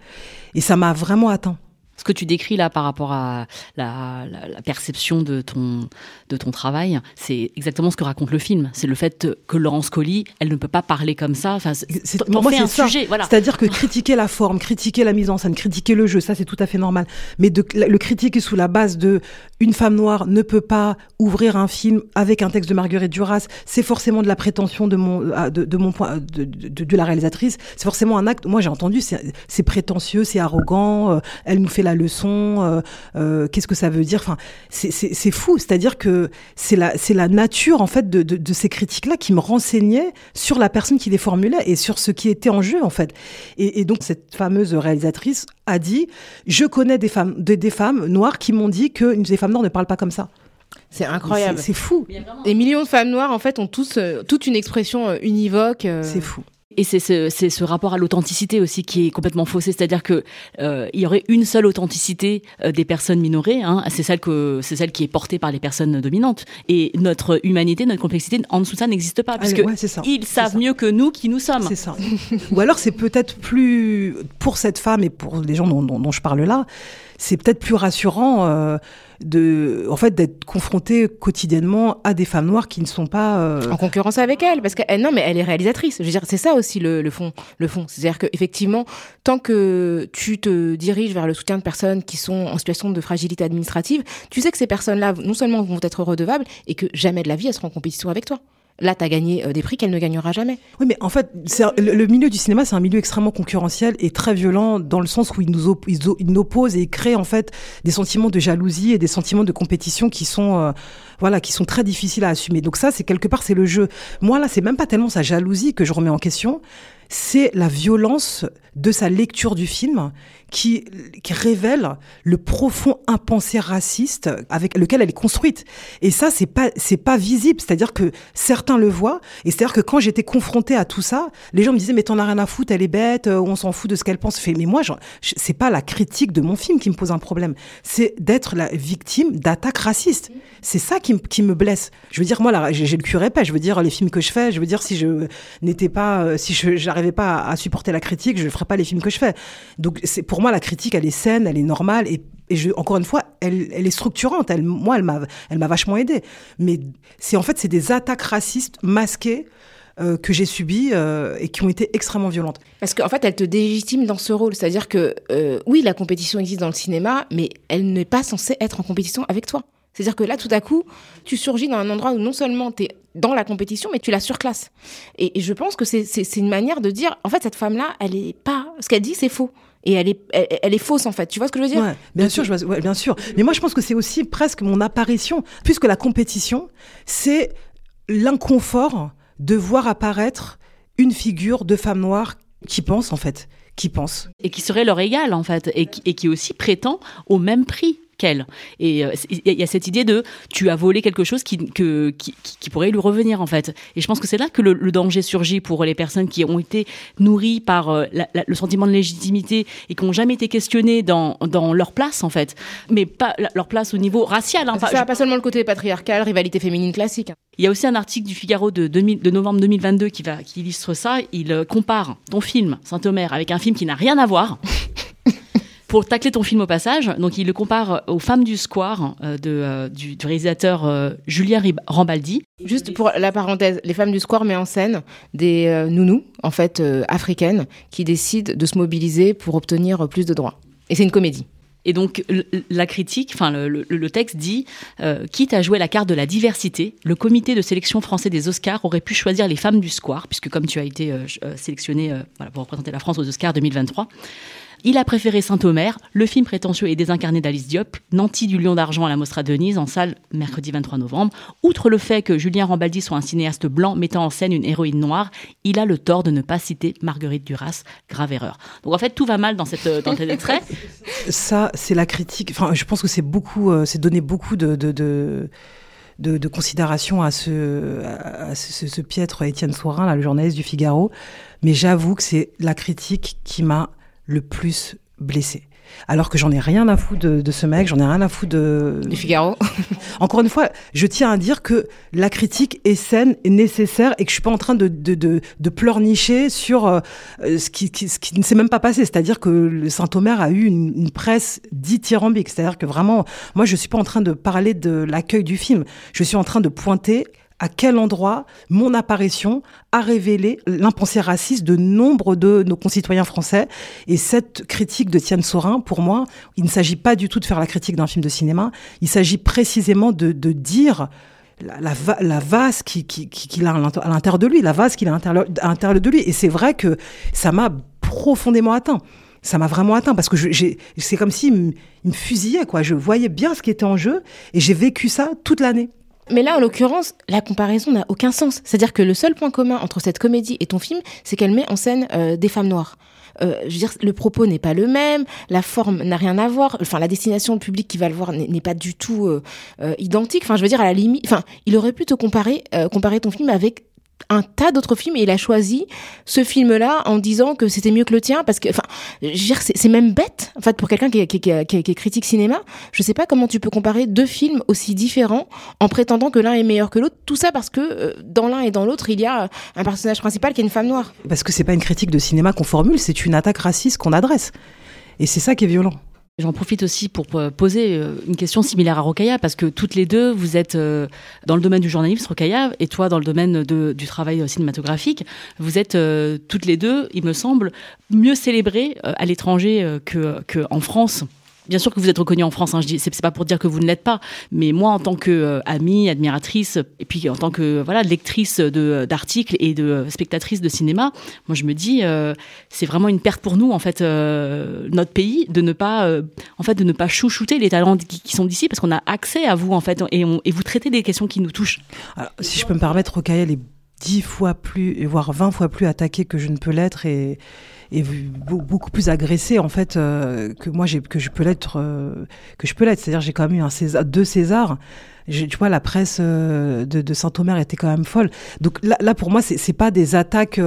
et ça m'a vraiment atteint ce que tu décris là par rapport à la, la, la perception de ton, de ton travail, c'est exactement ce que raconte le film. C'est le fait que Laurence Colli, elle ne peut pas parler comme ça. Enfin, c'est pour moi un sujet. Voilà. C'est-à-dire que critiquer la forme, critiquer la mise en scène, critiquer le jeu, ça c'est tout à fait normal. Mais de le critiquer sous la base de une femme noire ne peut pas ouvrir un film avec un texte de Marguerite Duras, c'est forcément de la prétention de mon de, de mon point de, de, de, la réalisatrice. C'est forcément un acte. Moi j'ai entendu, c'est prétentieux, c'est arrogant. Euh, elle nous fait la leçon, euh, euh, qu'est-ce que ça veut dire? Enfin, c'est fou. C'est-à-dire que c'est la, c'est la nature en fait de, de, de ces critiques-là qui me renseignaient sur la personne qui les formulait et sur ce qui était en jeu en fait. Et, et donc cette fameuse réalisatrice a dit je connais des femmes, des, des femmes noires qui m'ont dit que des femmes noires ne parlent pas comme ça. C'est incroyable. C'est fou. Des millions de femmes noires, en fait, ont tous euh, toute une expression euh, univoque. Euh. C'est fou. Et c'est ce, rapport à l'authenticité aussi qui est complètement faussé, c'est-à-dire que euh, il y aurait une seule authenticité euh, des personnes minorées, hein, c'est celle que c'est celle qui est portée par les personnes dominantes. Et notre humanité, notre complexité en dessous de ça n'existe pas, parce que ils savent mieux que nous qui nous sommes. C'est ça. Ou alors c'est peut-être plus pour cette femme et pour les gens dont, dont je parle là, c'est peut-être plus rassurant euh, de, en fait, d'être confronté quotidiennement à des femmes noires qui ne sont pas euh, en concurrence avec elle, parce que non, mais elle est réalisatrice. Je veux dire, c'est ça aussi le, le fond, le fond. C'est-à-dire que effectivement, tant que tu te diriges vers le soutien de personnes qui sont en situation de fragilité administrative, tu sais que ces personnes-là, non seulement vont être redevables, et que jamais de la vie elles seront en compétition avec toi. Là, tu as gagné euh, des prix qu'elle ne gagnera jamais. Oui, mais en fait, le, milieu du cinéma, c'est un milieu extrêmement concurrentiel et très violent dans le sens où il nous, oppose et crée en fait des sentiments de jalousie et des sentiments de compétition qui sont, euh, voilà, qui sont très difficiles à assumer. Donc ça, c'est quelque part, c'est le jeu. Moi, là, c'est même pas tellement sa jalousie que je remets en question, c'est la violence de sa lecture du film qui, qui révèle le profond impensé raciste avec lequel elle est construite. Et ça, c'est pas, c'est pas visible. C'est-à-dire que certains le voient. Et c'est-à-dire que quand j'étais confrontée à tout ça, les gens me disaient, mais t'en as rien à foutre, elle est bête, euh, on s'en fout de ce qu'elle pense. mais moi, c'est pas la critique de mon film qui me pose un problème. C'est d'être la victime d'attaques racistes. C'est ça qui, qui, me blesse. Je veux dire, moi, là, j'ai le cul épais. Je veux dire, les films que je fais, je veux dire, si je n'étais pas, euh, si je n'arrivais pas à, supporter la critique, je ferais pas les films que je fais. Donc, c'est pour moi la critique, elle est saine, elle est normale et, encore une fois, elle, est structurante. Moi, elle m'a, elle m'a vachement aidée. Mais c'est en fait, c'est des attaques racistes masquées. Euh, que j'ai subies euh, et qui ont été extrêmement violentes. Parce qu'en fait, elle te délégitime dans ce rôle. C'est-à-dire que, euh, oui, la compétition existe dans le cinéma, mais elle n'est pas censée être en compétition avec toi. C'est-à-dire que là, tout à coup, tu surgis dans un endroit où non seulement tu es dans la compétition, mais tu la surclasses. Et, et je pense que c'est une manière de dire, en fait, cette femme-là, elle est pas... Ce qu'elle dit, c'est faux et elle est, elle, est fausse en fait. Tu vois ce que je veux dire? Bien sûr, je vois, bien sûr. Mais moi, je pense que c'est aussi presque mon apparition, puisque la compétition, c'est l'inconfort de voir apparaître une figure de femme noire qui pense en fait, qui pense. Et qui serait leur égale en fait, et et qui aussi prétend au même prix qu'elle. Et euh, il y a cette idée de tu as volé quelque chose qui, que, qui, qui pourrait lui revenir en fait. Et je pense que c'est là que le, danger surgit pour les personnes qui ont été nourries par euh, le sentiment de légitimité et qui n'ont jamais été questionnées dans, dans leur place en fait, mais pas leur place au niveau racial. Hein. Ça, pas seulement le côté patriarcal, rivalité féminine classique. Il y a aussi un article du Figaro de, de novembre 2022 qui, va, qui illustre ça. Il euh, compare ton film Saint-Omer avec un film qui n'a rien à voir. pour tacler ton film au passage, donc il le compare aux femmes du square euh, de, euh, du, réalisateur euh, Julien Rambaldi. Juste pour la parenthèse, les femmes du square met en scène des nounous, en fait africaines, qui décident de se mobiliser pour obtenir plus de droits. Et c'est une comédie. Et donc la critique, enfin le, texte dit, quitte à jouer la carte de la diversité, le comité de sélection français des Oscars aurait pu choisir les femmes du square, puisque comme tu as été sélectionné pour représenter la France aux Oscars 2023. Il a préféré Saint-Omer, le film prétentieux et désincarné d'Alice Diop, nanti du Lion d'Argent à la Mostra de Venise en salle mercredi 23 novembre. Outre le fait que Julien Rambaldi soit un cinéaste blanc mettant en scène une héroïne noire, il a le tort de ne pas citer Marguerite Duras, grave erreur. Donc en fait, tout va mal dans, cette, dans cet extrait. Ça, c'est la critique. Enfin, je pense que c'est beaucoup, euh, c'est donner beaucoup de, de, de considération à ce, à ce, piètre Étienne Sorin, là, le journaliste du Figaro. Mais j'avoue que c'est la critique qui m'a le plus blessé. Alors que j'en ai rien à foutre de, ce mec, j'en ai rien à foutre de... Du Figaro. Encore une fois, je tiens à dire que la critique est saine et nécessaire et que je suis pas en train de, de, de, pleurnicher sur euh, ce, qui, ce qui ne s'est même pas passé. C'est-à-dire que le Saint-Omer a eu une, une presse dithyrambique. C'est-à-dire que vraiment, moi, je suis pas en train de parler de l'accueil du film. Je suis en train de pointer à quel endroit mon apparition a révélé l'impensé raciste de nombre de nos concitoyens français. Et cette critique de Tiane Sorin, pour moi, il ne s'agit pas du tout de faire la critique d'un film de cinéma, il s'agit précisément de, dire la, la, vase qu'il qui, qui, a à l'intérieur de lui, la vase qu'il a à l'intérieur de lui. Et c'est vrai que ça m'a profondément atteint. Ça m'a vraiment atteint parce que c'est comme s'il me, me fusillait, quoi. Je voyais bien ce qui était en jeu et j'ai vécu ça toute l'année. Mais là, en l'occurrence, la comparaison n'a aucun sens. C'est-à-dire que le seul point commun entre cette comédie et ton film, c'est qu'elle met en scène euh, des femmes noires. Euh, je veux dire, le propos n'est pas le même, la forme n'a rien à voir, enfin la destination le public qui va le voir n'est pas du tout euh, identique. Enfin, je veux dire à la limite, enfin, il aurait pu te comparer, comparer ton film avec un tas d'autres films et il a choisi ce film-là en disant que c'était mieux que le tien parce que, enfin, c'est même bête, en fait, pour quelqu'un qui, est critique cinéma. Je sais pas comment tu peux comparer deux films aussi différents en prétendant que l'un est meilleur que l'autre. Tout ça parce que euh, dans l'un et dans l'autre, il y a un personnage principal qui est une femme noire. Parce que c'est pas une critique de cinéma qu'on formule, c'est une attaque raciste qu'on adresse. Et c'est ça qui est violent. J'en profite aussi pour poser euh, une question similaire à Rokaya, parce que toutes les deux, vous êtes euh, dans le domaine du journalisme, Rokaya, et toi dans le domaine du travail cinématographique. Vous êtes euh, toutes les deux, il me semble, mieux célébrées à l'étranger qu'en France. Bien sûr que vous êtes reconnue en France, hein, je dis, c'est pas pour dire que vous ne l'êtes pas, mais moi en tant que euh, amie, admiratrice, et puis en tant que voilà lectrice d'articles et de spectatrice de cinéma, moi je me dis euh, c'est vraiment une perte pour nous en fait euh, notre pays de ne pas en fait de ne pas chouchouter les talents qui, sont d'ici parce qu'on a accès à vous en fait et, vous traitez des questions qui nous touchent. si je peux me permettre, Rocaille, est dix fois plus, voire vingt fois plus attaquée que je ne peux l'être et beaucoup plus agressé en fait euh, que moi que je peux l'être euh, que je peux l'être. C'est-à-dire j'ai quand même eu un César deux Césars tu vois la presse euh, de, de Saint-Omer était quand même folle donc là, pour moi c'est pas des attaques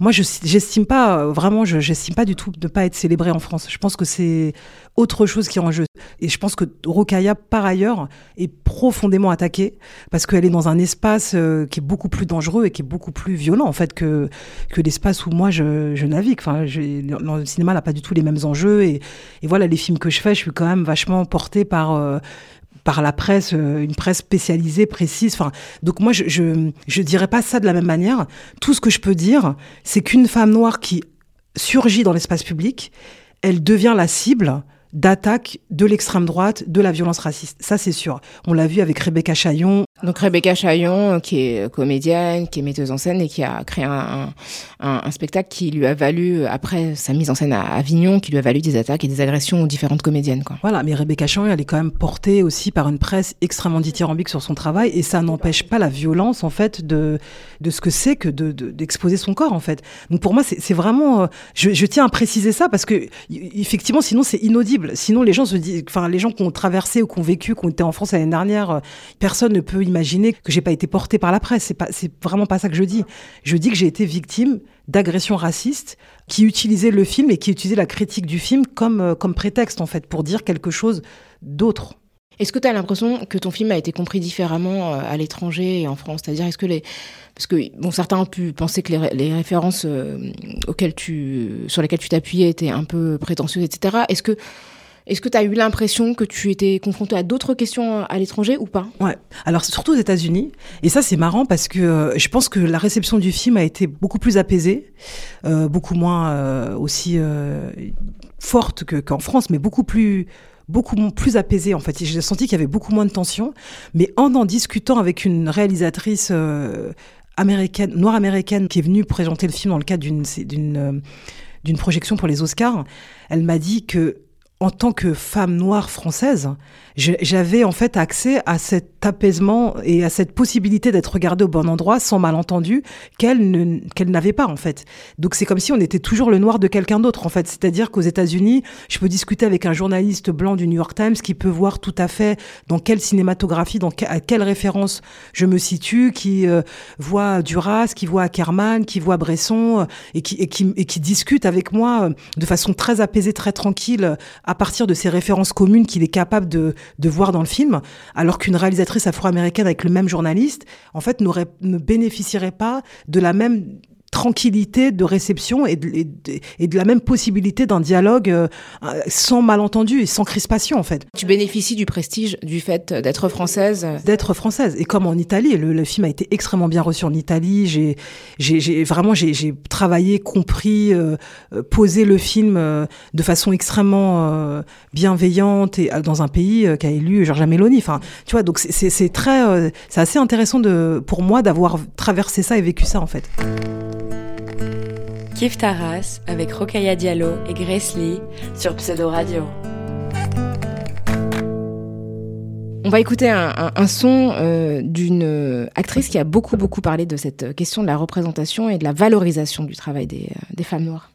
moi je j'estime pas vraiment je j'estime pas du tout de pas être célébré en France je pense que c'est autre chose qui est en jeu. Et je pense que Rokaya, par ailleurs, est profondément attaquée parce qu'elle est dans un espace euh, qui est beaucoup plus dangereux et qui est beaucoup plus violent en fait que que l'espace où moi je, je navigue. Enfin, le cinéma n'a pas du tout les mêmes enjeux et, et, voilà les films que je fais, je suis quand même vachement portée par euh, par la presse, euh, une presse spécialisée, précise. Enfin, donc moi, je, je, je dirais pas ça de la même manière. Tout ce que je peux dire, c'est qu'une femme noire qui surgit dans l'espace public, elle devient la cible d'attaque de l'extrême droite, de la violence raciste. Ça, c'est sûr. On l'a vu avec Rebecca Chaillon. Donc Rebecca Chaillon, qui est comédienne, qui est metteuse en scène et qui a créé un, un, un spectacle qui lui a valu, après sa mise en scène à Avignon, qui lui a valu des attaques et des agressions aux différentes comédiennes. Quoi. Voilà, mais Rebecca Chaillon, elle est quand même portée aussi par une presse extrêmement dithyrambique sur son travail et ça n'empêche pas la violence, en fait, de, de ce que c'est que d'exposer de, son corps, en fait. Donc pour moi, c'est vraiment... Euh, je, je tiens à préciser ça parce que, effectivement, sinon, c'est inaudible. Sinon, les gens se disent... Enfin, les gens qui ont traversé ou qui ont vécu, qui ont été en France l'année dernière, euh, personne ne peut imaginer que j'ai pas été portée par la presse. C'est pas, c'est vraiment pas ça que je dis. Je dis que j'ai été victime d'agressions racistes qui utilisaient le film et qui utilisaient la critique du film comme, euh, comme prétexte, en fait, pour dire quelque chose d'autre. Est-ce que tu as l'impression que ton film a été compris différemment euh, à l'étranger et en France? C'est-à-dire, est-ce que les. Parce que, bon, certains ont pu penser que les, les références euh, auxquelles tu, sur lesquelles tu t'appuyais étaient un peu prétentieuses, etc. Est-ce que est-ce que tu as eu l'impression que tu étais confronté à d'autres questions à l'étranger ou pas? Ouais. Alors surtout aux États-Unis. Et ça c'est marrant parce que euh, je pense que la réception du film a été beaucoup plus apaisée, euh, beaucoup moins euh, aussi euh, forte qu'en France, mais beaucoup plus beaucoup plus apaisée en fait. J'ai senti qu'il y avait beaucoup moins de tension. Mais en en discutant avec une réalisatrice euh, américaine, noire américaine, qui est venue présenter le film dans le cadre euh, d'une projection pour les Oscars, elle m'a dit que en tant que femme noire française, j'avais en fait accès à cet apaisement et à cette possibilité d'être regardée au bon endroit sans malentendu qu'elle n'avait pas en fait. Donc c'est comme si on était toujours le noir de quelqu'un d'autre en fait. C'est-à-dire qu'aux États-Unis, je peux discuter avec un journaliste blanc du New York Times qui peut voir tout à fait dans quelle cinématographie, dans à quelle référence je me situe, qui euh, voit Duras, qui voit Ackerman, qui voit Bresson euh, et qui discute avec moi euh, de façon très apaisée, très tranquille à partir de ces références communes qu'il est capable de, de voir dans le film, alors qu'une réalisatrice afro-américaine avec le même journaliste, en fait, ne bénéficierait pas de la même tranquillité de réception et de, et de, la même possibilité d'un dialogue euh, sans malentendu et sans crispation en fait. Tu bénéficies du prestige du fait d'être française D'être française. Et comme en Italie, le, le, film a été extrêmement bien reçu en Italie. J'ai, j'ai, vraiment j'ai, travaillé, compris, euh, euh, posé le film euh, de façon extrêmement bienveillante et dans un pays qui a élu Giorgia Meloni. Enfin, tu vois, donc c'est, c'est très, c'est assez intéressant de, pour moi d'avoir traversé ça et vécu ça en fait. Kif Taras avec Rokaya Diallo et Grace Lee sur Pseudo Radio. On va écouter un, un, un son euh, d'une actrice qui a beaucoup beaucoup parlé de cette question de la représentation et de la valorisation du travail des, euh, des femmes noires.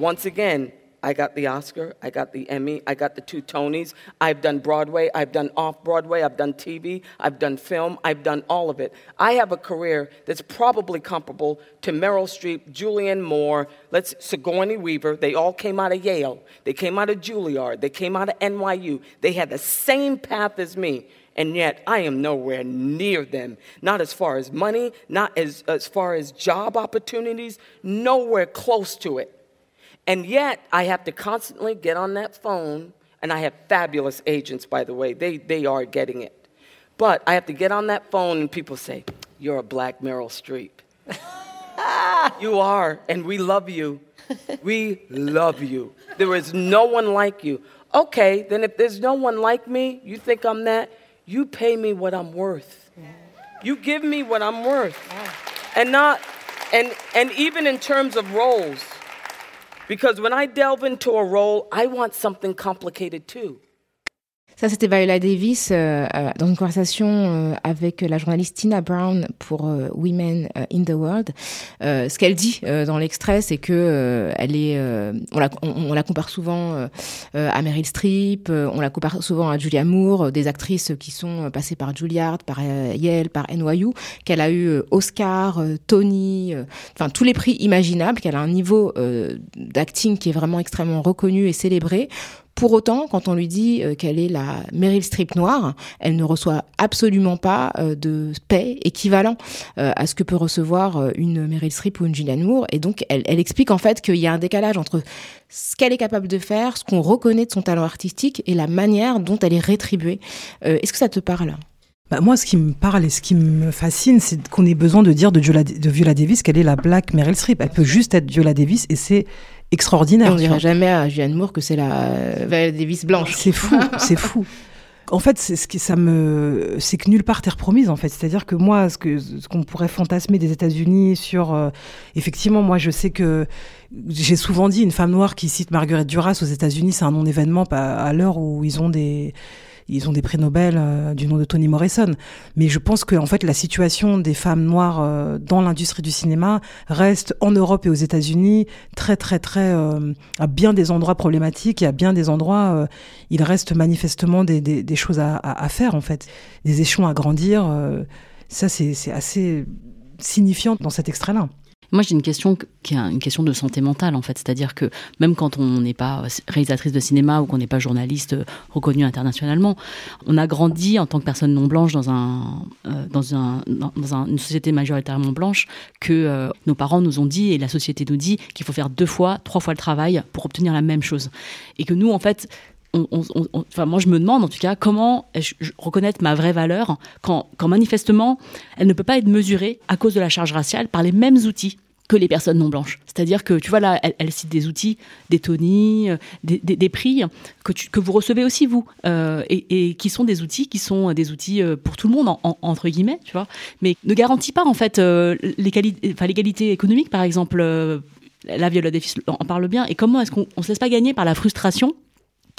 Once again, I got the Oscar, I got the Emmy, I got the two Tonys. I've done Broadway, I've done off Broadway, I've done TV, I've done film, I've done all of it. I have a career that's probably comparable to Meryl Streep, Julianne Moore, let's Sigourney Weaver. They all came out of Yale, they came out of Juilliard, they came out of NYU. They had the same path as me. And yet, I am nowhere near them. Not as far as money, not as, as far as job opportunities, nowhere close to it. And yet, I have to constantly get on that phone, and I have fabulous agents, by the way. They, they are getting it. But I have to get on that phone, and people say, You're a black Meryl Streep. you are, and we love you. We love you. There is no one like you. Okay, then if there's no one like me, you think I'm that, you pay me what I'm worth. You give me what I'm worth. And not and and even in terms of roles, because when I delve into a role, I want something complicated too. Ça, c'était Viola Davis euh, euh, dans une conversation euh, avec la journaliste Tina Brown pour Women in the World. ce qu'elle dit dans l'extrait, c'est que elle est, on la, on, la, compare souvent à Meryl Streep, on la compare souvent à Julia Moore, des actrices qui sont passées par Juilliard, par Yale, par NYU, qu'elle a eu Oscar, Tony, enfin tous les prix imaginables, qu'elle a un niveau d'acting qui est vraiment extrêmement reconnu et célébré. Pour autant, quand on lui dit euh, qu'elle est la Meryl Streep noire, elle ne reçoit absolument pas euh, de paix équivalent euh, à ce que peut recevoir une Meryl Streep ou une Julianne Moore. Et donc, elle, explique en fait qu'il y a un décalage entre ce qu'elle est capable de faire, ce qu'on reconnaît de son talent artistique et la manière dont elle est rétribuée. Est-ce que ça te parle? Bah moi, ce qui me parle et ce qui me fascine, c'est qu'on ait besoin de dire de Viola, de Viola Davis qu'elle est la Black Meryl Streep. Elle peut juste être Viola Davis et c'est extraordinaire. on dirait jamais à Julianne Moore que c'est la euh, Davis blanche. C'est fou, c'est fou. En fait, c'est ce qui ça me, c'est que nulle part terre promise. En fait, c'est-à-dire que moi, ce que ce qu'on pourrait fantasmer des États-Unis sur, euh, effectivement, moi, je sais que j'ai souvent dit une femme noire qui cite Marguerite Duras aux États-Unis, c'est un non-événement à l'heure où ils ont des ils ont des prix Nobel euh, du nom de Toni Morrison. Mais je pense que en fait la situation des femmes noires euh, dans l'industrie du cinéma reste en Europe et aux États-Unis très très très euh, à bien des endroits problématiques et à bien des endroits il reste manifestement des, des, des choses à, à, faire en fait, des échelons à grandir. ça c'est assez signifiant dans cet extrait-là. Moi, j'ai une question qui est une question de santé mentale, en fait. C'est-à-dire que même quand on n'est pas réalisatrice de cinéma ou qu'on n'est pas journaliste euh, reconnue internationalement, on a grandi en tant que personne non blanche dans, euh, une société majoritairement blanche que euh, nos parents nous ont dit et la société nous dit qu'il faut faire deux fois, trois fois le travail pour obtenir la même chose. Et que nous, en fait, enfin, moi, je me demande en tout cas comment je, reconnaître ma vraie valeur quand, quand manifestement elle ne peut pas être mesurée à cause de la charge raciale par les mêmes outils que les personnes non blanches. C'est-à-dire que, tu vois, là, elle, cite des outils, des Tony, euh, des, prix que, que vous recevez aussi, vous, euh, et, et, qui sont des outils qui sont des outils euh, pour tout le monde, entre guillemets, tu vois, mais ne garantit pas, en fait, l'égalité économique, par exemple. la Viola Davis en parle bien. Et comment est-ce qu'on ne se laisse pas gagner par la frustration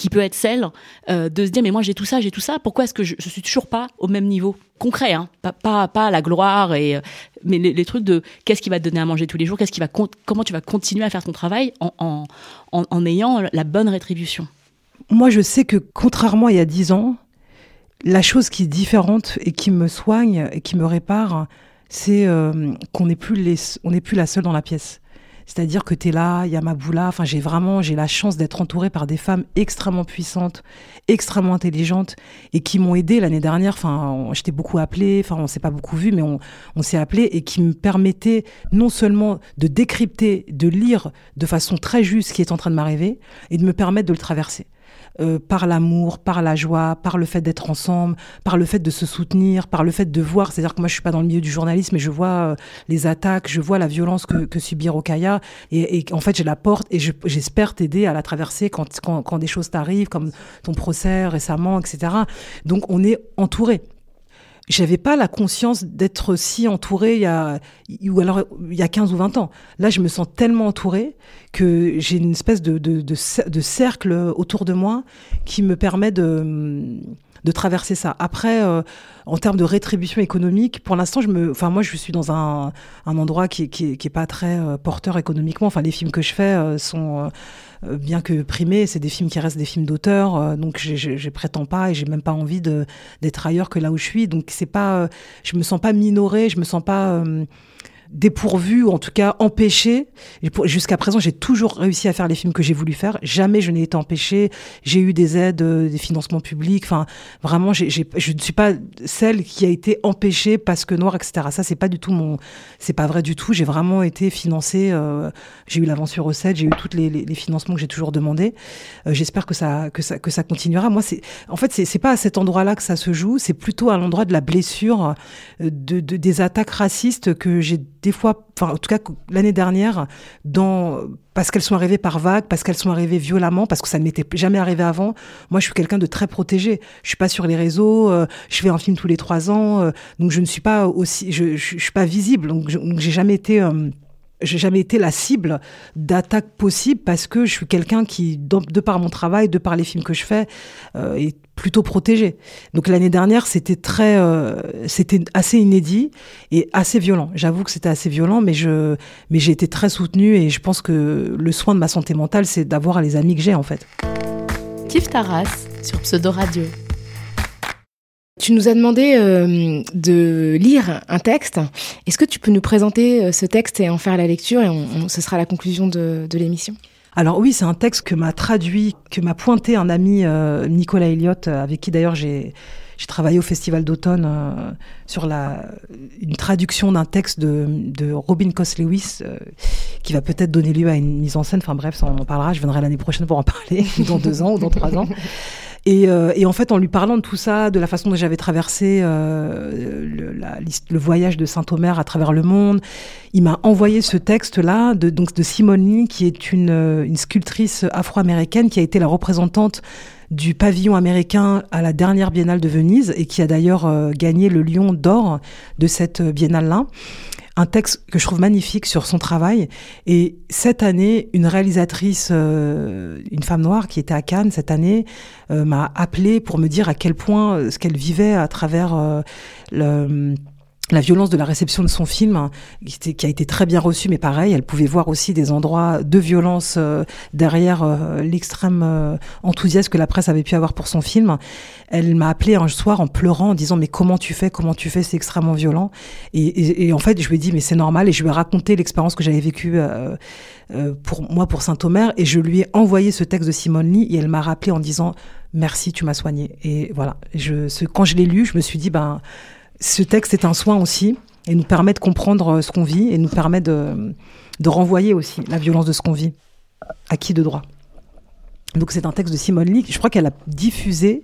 qui peut être celle euh, de se dire mais moi j'ai tout ça, j'ai tout ça, pourquoi est-ce que je, je suis toujours pas au même niveau? Concret, hein, pas, pas, pas la gloire et euh, mais les, trucs de qu'est-ce qui va te donner à manger tous les jours, qu'est-ce qui va comment tu vas continuer à faire ton travail en, en, ayant la bonne rétribution? Moi je sais que contrairement à il y a dix ans, la chose qui est différente et qui me soigne et qui me répare, c'est euh, qu'on n'est plus n'est plus la seule dans la pièce. C'est-à-dire que tu es là, il y a. Enfin, j'ai vraiment, j'ai la chance d'être entourée par des femmes extrêmement puissantes, extrêmement intelligentes et qui m'ont aidée l'année dernière. Enfin, j'étais beaucoup appelée. Enfin, on s'est pas beaucoup vu, mais on, on s'est appelé et qui me permettaient non seulement de décrypter, de lire de façon très juste ce qui est en train de m'arriver et de me permettre de le traverser. Euh, par l'amour, par la joie, par le fait d'être ensemble, par le fait de se soutenir, par le fait de voir. C'est-à-dire que moi, je suis pas dans le milieu du journalisme, mais je vois euh, les attaques, je vois la violence que, subit Rokaya, et, en fait, je la porte et j'espère t'aider à la traverser quand, quand des choses t'arrivent, comme ton procès récemment, etc. Donc, on est entouré j'avais pas la conscience d'être si entourée il y a, ou alors il y a 15 ou 20 ans. Là, je me sens tellement entourée que j'ai une espèce de, de, de, cercle autour de moi qui me permet de, de traverser ça. Après, euh, en termes de rétribution économique, pour l'instant, je me, enfin moi, je suis dans un, un endroit qui, qui, qui est pas très euh, porteur économiquement. Enfin, les films que je fais euh, sont euh, bien que primés, c'est des films qui restent des films d'auteur, donc je, prétends pas et j'ai même pas envie d'être ailleurs que là où je suis. Donc c'est pas, je me sens pas minorée, je me sens pas dépourvu ou en tout cas empêché. Jusqu'à présent, j'ai toujours réussi à faire les films que j'ai voulu faire. Jamais je n'ai été empêché. J'ai eu des aides, euh, des financements publics. Enfin, vraiment, je ne suis pas celle qui a été empêchée parce que noire, etc. Ça, c'est pas du tout mon, c'est pas vrai du tout. J'ai vraiment été financée. Euh, j'ai eu l'avance sur recette. J'ai eu tous les, les, les, financements que j'ai toujours demandé. Euh, J'espère que ça, que ça, que ça continuera. Moi, c'est, en fait, c'est pas à cet endroit-là que ça se joue. C'est plutôt à l'endroit de la blessure, euh, de, de, des attaques racistes que j'ai des fois, enfin en tout cas l'année dernière, dans parce qu'elles sont arrivées par vagues, parce qu'elles sont arrivées violemment, parce que ça ne m'était jamais arrivé avant. Moi, je suis quelqu'un de très protégé. Je suis pas sur les réseaux, euh, je fais un film tous les trois ans, euh, donc je ne suis pas aussi, je, je, suis pas visible, donc j'ai jamais été euh, j'ai jamais été la cible d'attaques possibles parce que je suis quelqu'un qui, de par mon travail, de par les films que je fais, euh, est plutôt protégé. Donc l'année dernière, c'était très, euh, c'était assez inédit et assez violent. J'avoue que c'était assez violent, mais je, mais j'ai été très soutenue et je pense que le soin de ma santé mentale, c'est d'avoir les amis que j'ai en fait. Kif Taras sur Pseudo Radio. Tu nous as demandé euh, de lire un texte. Est-ce que tu peux nous présenter euh, ce texte et en faire la lecture et ce sera la conclusion de, l'émission? Alors oui, c'est un texte que m'a traduit, que m'a pointé un ami euh, Nicolas Elliott, avec qui d'ailleurs j'ai travaillé au Festival d'automne euh, sur la, une traduction d'un texte de, Robin Cos-Lewis euh, qui va peut-être donner lieu à une mise en scène. Enfin bref, ça on en parlera. Je viendrai l'année prochaine pour en parler, dans deux ans ou dans trois ans. Et, euh, et, en fait, en lui parlant de tout ça, de la façon dont j'avais traversé euh, le, la, le, voyage de Saint-Omer à travers le monde, il m'a envoyé ce texte-là de, donc de Simone Lee, qui est une, une sculptrice afro-américaine qui a été la représentante du pavillon américain à la dernière biennale de Venise et qui a d'ailleurs euh, gagné le lion d'or de cette biennale-là un texte que je trouve magnifique sur son travail. Et cette année, une réalisatrice, euh, une femme noire qui était à Cannes cette année, euh, m'a appelé pour me dire à quel point euh, ce qu'elle vivait à travers le la violence de la réception de son film, hein, qui a été très bien reçu, mais pareil, elle pouvait voir aussi des endroits de violence euh, derrière euh, l'extrême euh, enthousiasme que la presse avait pu avoir pour son film. Elle m'a appelé un soir en pleurant, en disant mais comment tu fais, comment tu fais, c'est extrêmement violent. Et, en fait, je lui ai dit mais c'est normal, et je lui ai raconté l'expérience que j'avais vécue pour moi pour Saint-Omer, et je lui ai envoyé ce texte de Simone Lee, et elle m'a rappelé en disant merci, tu m'as soigné. Et voilà, je, quand je l'ai lu, je me suis dit ben ce texte est un soin aussi et nous permet de comprendre ce qu'on vit et nous permet de, renvoyer aussi la violence de ce qu'on vit à qui de droit. Donc c'est un texte de Simone Lee, je crois qu'elle a diffusé,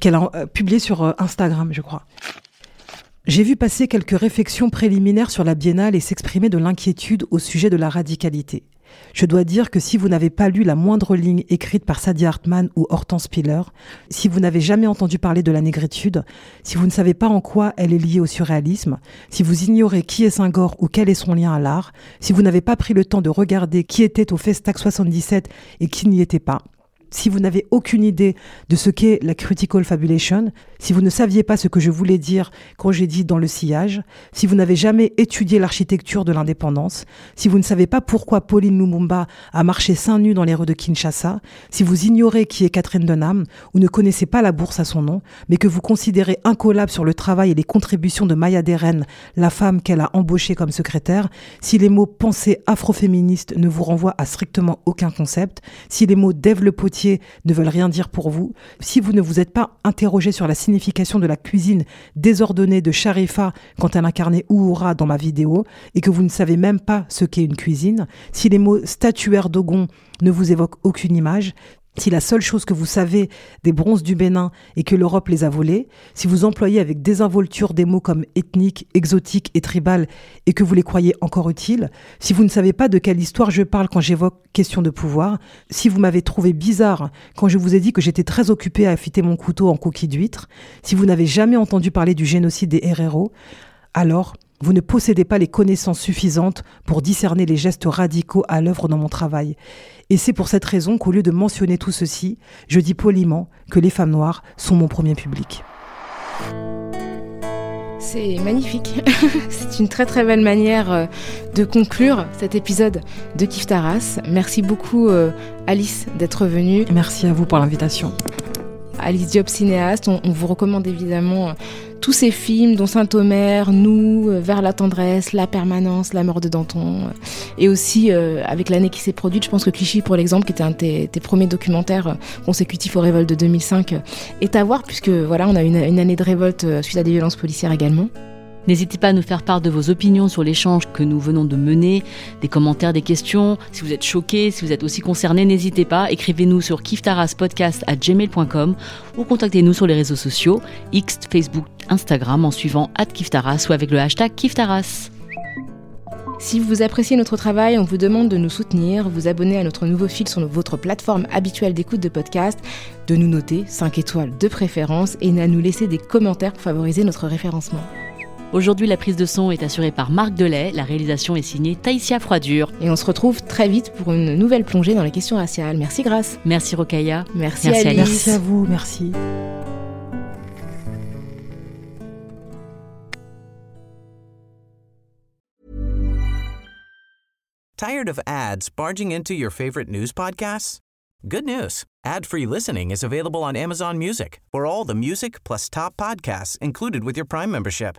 qu'elle a publié sur Instagram, je crois. J'ai vu passer quelques réflexions préliminaires sur la biennale et s'exprimer de l'inquiétude au sujet de la radicalité. Je dois dire que si vous n'avez pas lu la moindre ligne écrite par Sadie Hartman ou Hortense Piller, si vous n'avez jamais entendu parler de la négritude, si vous ne savez pas en quoi elle est liée au surréalisme, si vous ignorez qui est Senghor ou quel est son lien à l'art, si vous n'avez pas pris le temps de regarder qui était au Festac 77 et qui n'y était pas, si vous n'avez aucune idée de ce qu'est la critical fabulation, si vous ne saviez pas ce que je voulais dire quand j'ai dit dans le sillage, si vous n'avez jamais étudié l'architecture de l'indépendance, si vous ne savez pas pourquoi Pauline Lumumba a marché seins nus dans les rues de Kinshasa, si vous ignorez qui est Catherine Denham ou ne connaissez pas la bourse à son nom, mais que vous considérez incollable sur le travail et les contributions de Maya Deren, la femme qu'elle a embauchée comme secrétaire, si les mots pensée afroféministe ne vous renvoient à strictement aucun concept, si les mots Dave ne veulent rien dire pour vous, si vous ne vous êtes pas interrogé sur la signification de la cuisine désordonnée de Sharifa quand elle incarnait Ouura dans ma vidéo, et que vous ne savez même pas ce qu'est une cuisine, si les mots statuaire d'Ogon ne vous évoquent aucune image, si la seule chose que vous savez des bronzes du Bénin est que l'Europe les a volés, si vous employez avec désinvolture des mots comme ethnique, exotique et tribal et que vous les croyez encore utiles, si vous ne savez pas de quelle histoire je parle quand j'évoque question de pouvoir, si vous m'avez trouvé bizarre quand je vous ai dit que j'étais très occupé à affûter mon couteau en coquille d'huître, si vous n'avez jamais entendu parler du génocide des Herero, alors Vous ne possédez pas les connaissances suffisantes pour discerner les gestes radicaux à l'œuvre dans mon travail. Et c'est pour cette raison qu'au lieu de mentionner tout ceci, je dis poliment que les femmes noires sont mon premier public. C'est magnifique. C'est une très très belle manière euh, de conclure cet épisode de Kif Taras. Merci beaucoup euh, Alice d'être venue. Merci à vous pour l'invitation. Alice Diop, cinéaste, on, vous recommande évidemment euh, tous ces films, dont Saint-Omer, Nous, Vers la tendresse, La permanence, La mort de Danton, et aussi avec l'année qui s'est produite, je pense que Clichy, pour l'exemple, qui était un de tes, premiers documentaires consécutifs aux révoltes de 2005, est à voir, puisque voilà, on a une année de révolte suite à des violences policières également. N'hésitez pas à nous faire part de vos opinions sur l'échange que nous venons de mener, des commentaires, des questions. Si vous êtes choqués, si vous êtes aussi concernés, n'hésitez pas. Écrivez-nous sur kiftaraspodcast@gmail.com ou contactez-nous sur les réseaux sociaux X, Facebook, Instagram en suivant @kiftaras ou avec le hashtag Kiftaras. Si vous appréciez notre travail, on vous demande de nous soutenir, vous abonner à notre nouveau fil sur votre plateforme habituelle d'écoute de podcast, de nous noter 5 étoiles de préférence et à nous laisser des commentaires pour favoriser notre référencement. Aujourd'hui, la prise de son est assurée par Marc Delay, la réalisation est signée Taïsia Froidure. Et on se retrouve très vite pour une nouvelle plongée dans les questions raciales. Merci Grace. Merci Rokaya. Merci, merci Alice. Merci à vous, merci. Tired of ads barging into your favorite news podcasts? Good news. Ad-free listening is available on Amazon Music. For all the music plus top podcasts included with your Prime membership.